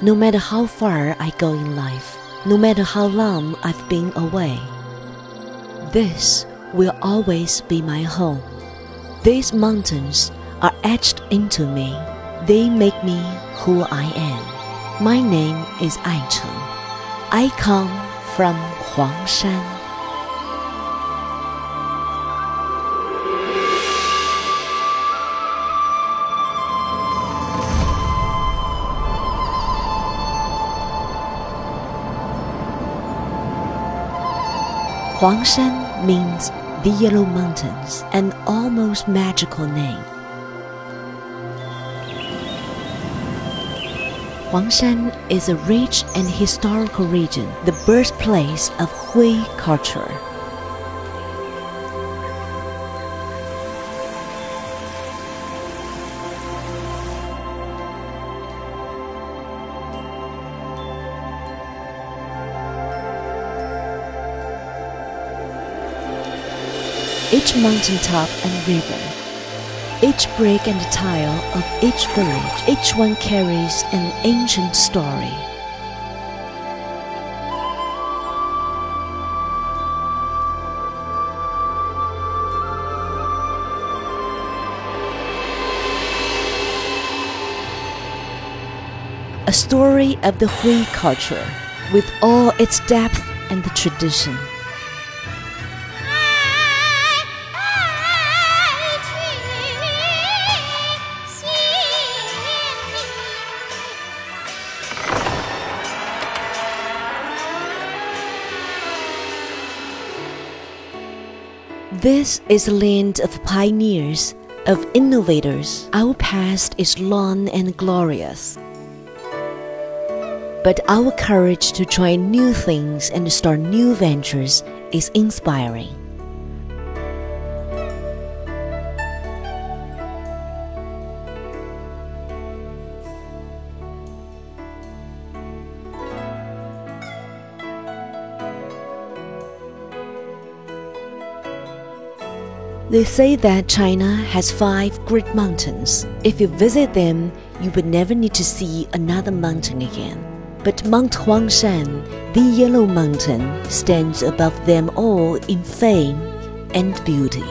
No matter how far I go in life, no matter how long I've been away, this will always be my home. These mountains are etched into me. They make me who I am. My name is Ai Cheng. I come from Huangshan. 黄山 means the Yellow Mountains, an almost magical name. Huangshan is a rich and historical region, the birthplace of Hui culture. Each mountaintop and river, each brick and tile of each village, each one carries an ancient story. A story of the Hui culture with all its depth and the tradition. This is a land of pioneers, of innovators. Our past is long and glorious. But our courage to try new things and start new ventures is inspiring. They say that China has five great mountains. If you visit them, you would never need to see another mountain again. But Mount Huangshan, the Yellow Mountain, stands above them all in fame and beauty.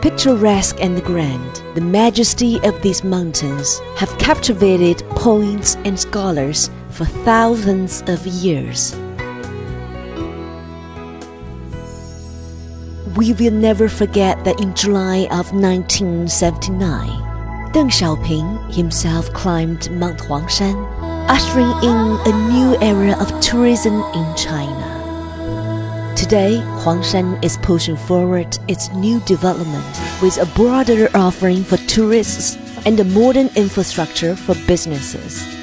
Picturesque and grand, the majesty of these mountains have captivated poets and scholars for thousands of years. We will never forget that in July of 1979, Deng Xiaoping himself climbed Mount Huangshan, ushering in a new era of tourism in China. Today, Huangshan is pushing forward its new development with a broader offering for tourists and a modern infrastructure for businesses.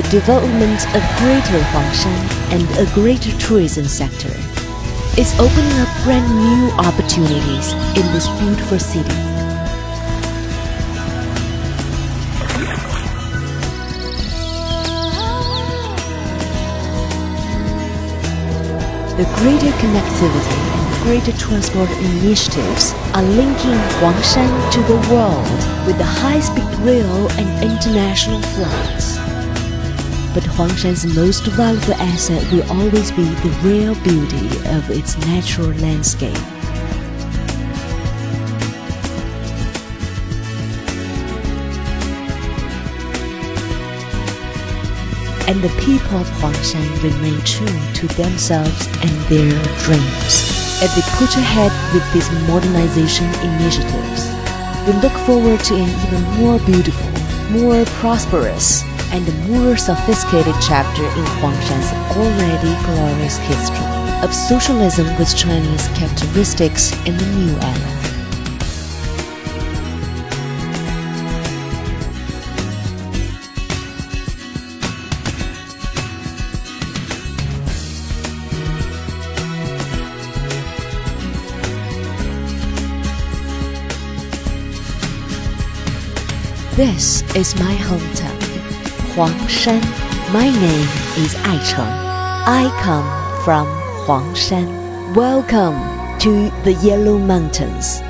The development of Greater Huangshan and a greater tourism sector is opening up brand new opportunities in this beautiful city. The greater connectivity and greater transport initiatives are linking Huangshan to the world with the high-speed rail and international flights. But Huangshan's most valuable asset will always be the rare beauty of its natural landscape. And the people of Huangshan remain true to themselves and their dreams as they push ahead with these modernization initiatives. We look forward to an even more beautiful, more prosperous, and a more sophisticated chapter in Huangshan's already glorious history of socialism with Chinese characteristics in the new era. This is my hometown. Huangshan. My name is Ai Cheng. I come from Huangshan. Welcome to the Yellow Mountains.